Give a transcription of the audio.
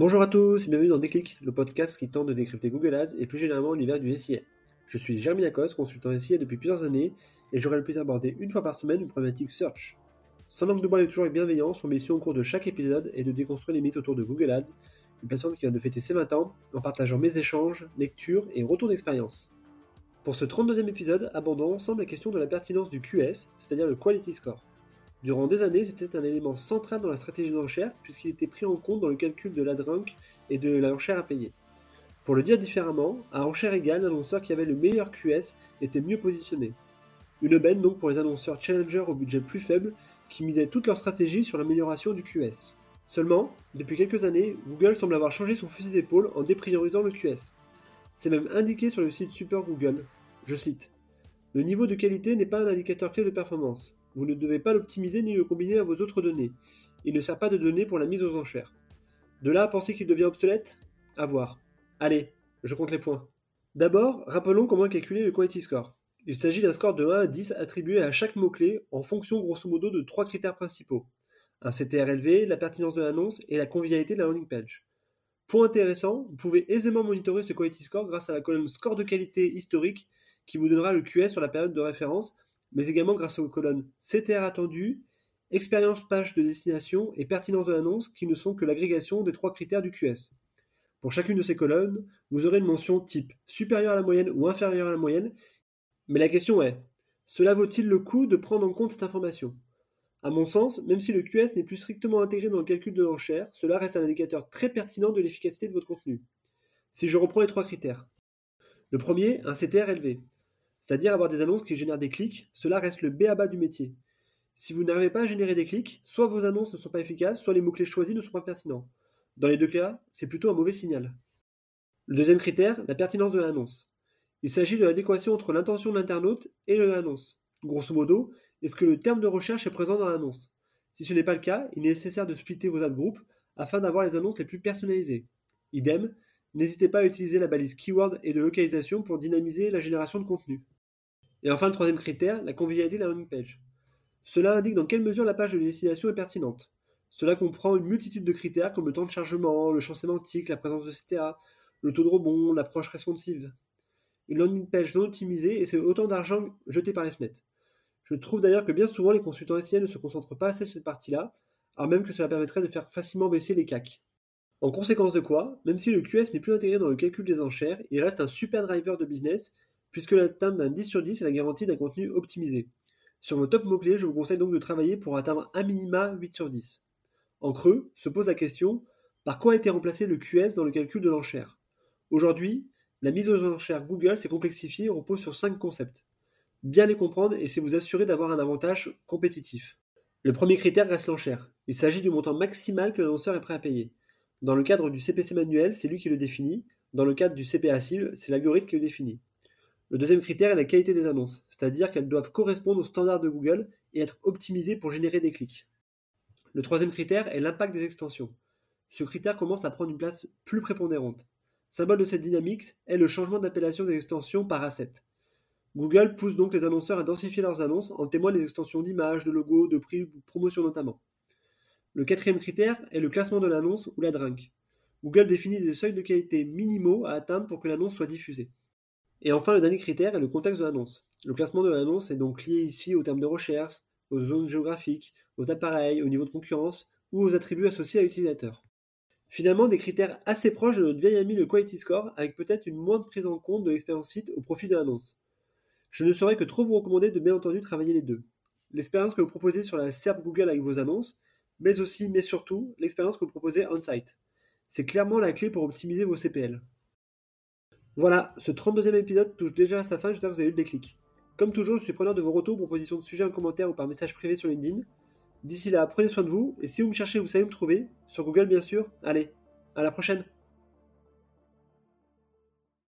Bonjour à tous et bienvenue dans Déclic, le podcast qui tente de décrypter Google Ads et plus généralement l'univers du SIA. Je suis Jeremy consultant SIA depuis plusieurs années et j'aurai le plaisir d'aborder une fois par semaine une problématique search. Sans langue de bois et toujours avec bienveillance, mon mission au cours de chaque épisode est de déconstruire les mythes autour de Google Ads, une plateforme qui vient de fêter ses 20 ans en partageant mes échanges, lectures et retours d'expérience. Pour ce 32e épisode, abordons ensemble la question de la pertinence du QS, c'est-à-dire le Quality Score. Durant des années, c'était un élément central dans la stratégie d'enchère puisqu'il était pris en compte dans le calcul de l'adrank et de l'enchère à payer. Pour le dire différemment, à enchère égale, l'annonceur qui avait le meilleur QS était mieux positionné. Une aubaine donc pour les annonceurs challenger au budget plus faible qui misaient toute leur stratégie sur l'amélioration du QS. Seulement, depuis quelques années, Google semble avoir changé son fusil d'épaule en dépriorisant le QS. C'est même indiqué sur le site Super Google. Je cite Le niveau de qualité n'est pas un indicateur clé de performance. Vous ne devez pas l'optimiser ni le combiner à vos autres données. Il ne sert pas de données pour la mise aux enchères. De là à penser qu'il devient obsolète? À voir. Allez, je compte les points. D'abord, rappelons comment calculer le Quality Score. Il s'agit d'un score de 1 à 10 attribué à chaque mot-clé en fonction grosso modo de trois critères principaux. Un CTR élevé, la pertinence de l'annonce et la convivialité de la landing page. Point intéressant, vous pouvez aisément monitorer ce Quality Score grâce à la colonne Score de qualité historique qui vous donnera le QS sur la période de référence mais également grâce aux colonnes CTR attendu, expérience page de destination et pertinence de l'annonce qui ne sont que l'agrégation des trois critères du QS. Pour chacune de ces colonnes, vous aurez une mention type supérieure à la moyenne ou inférieure à la moyenne, mais la question est, cela vaut-il le coup de prendre en compte cette information? À mon sens, même si le QS n'est plus strictement intégré dans le calcul de l'enchère, cela reste un indicateur très pertinent de l'efficacité de votre contenu. Si je reprends les trois critères. Le premier, un CTR élevé c'est-à-dire avoir des annonces qui génèrent des clics, cela reste le B à bas du métier. Si vous n'arrivez pas à générer des clics, soit vos annonces ne sont pas efficaces, soit les mots-clés choisis ne sont pas pertinents. Dans les deux cas, c'est plutôt un mauvais signal. Le deuxième critère, la pertinence de l'annonce. Il s'agit de l'adéquation entre l'intention de l'internaute et l'annonce. Grosso modo, est-ce que le terme de recherche est présent dans l'annonce? Si ce n'est pas le cas, il est nécessaire de splitter vos ad groupes afin d'avoir les annonces les plus personnalisées. Idem, N'hésitez pas à utiliser la balise keyword et de localisation pour dynamiser la génération de contenu. Et enfin, le troisième critère, la convivialité de la landing page. Cela indique dans quelle mesure la page de destination est pertinente. Cela comprend une multitude de critères comme le temps de chargement, le champ sémantique, la présence de CTA, le taux de rebond, l'approche responsive. Une landing page non optimisée et c'est autant d'argent jeté par les fenêtres. Je trouve d'ailleurs que bien souvent les consultants SIA ne se concentrent pas assez sur cette partie-là, alors même que cela permettrait de faire facilement baisser les CAC. En conséquence de quoi, même si le QS n'est plus intégré dans le calcul des enchères, il reste un super driver de business puisque l'atteinte d'un 10 sur 10 est la garantie d'un contenu optimisé. Sur vos top mots-clés, je vous conseille donc de travailler pour atteindre un minima 8 sur 10. En creux, se pose la question par quoi a été remplacé le QS dans le calcul de l'enchère? Aujourd'hui, la mise aux enchères Google s'est complexifiée et repose sur 5 concepts. Bien les comprendre et c'est vous assurer d'avoir un avantage compétitif. Le premier critère reste l'enchère. Il s'agit du montant maximal que l'annonceur est prêt à payer. Dans le cadre du CPC manuel, c'est lui qui le définit. Dans le cadre du CPA cible, c'est l'algorithme qui le définit. Le deuxième critère est la qualité des annonces, c'est-à-dire qu'elles doivent correspondre aux standards de Google et être optimisées pour générer des clics. Le troisième critère est l'impact des extensions. Ce critère commence à prendre une place plus prépondérante. Symbole de cette dynamique est le changement d'appellation des extensions par asset. Google pousse donc les annonceurs à densifier leurs annonces, en témoignent les extensions d'images, de logos, de prix, de promotion notamment. Le quatrième critère est le classement de l'annonce ou la drink. Google définit des seuils de qualité minimaux à atteindre pour que l'annonce soit diffusée. Et enfin, le dernier critère est le contexte de l'annonce. Le classement de l'annonce est donc lié ici aux termes de recherche, aux zones géographiques, aux appareils, au niveau de concurrence ou aux attributs associés à l'utilisateur. Finalement, des critères assez proches de notre vieil ami le Quality Score, avec peut-être une moindre prise en compte de l'expérience site au profit de l'annonce. Je ne saurais que trop vous recommander de bien entendu travailler les deux. L'expérience que vous proposez sur la SERP Google avec vos annonces mais aussi, mais surtout, l'expérience que vous proposez on-site. C'est clairement la clé pour optimiser vos CPL. Voilà, ce 32e épisode touche déjà à sa fin, j'espère que vous avez eu le déclic. Comme toujours, je suis preneur de vos retours, propositions de sujets en commentaire ou par message privé sur LinkedIn. D'ici là, prenez soin de vous, et si vous me cherchez, vous savez me trouver, sur Google bien sûr. Allez, à la prochaine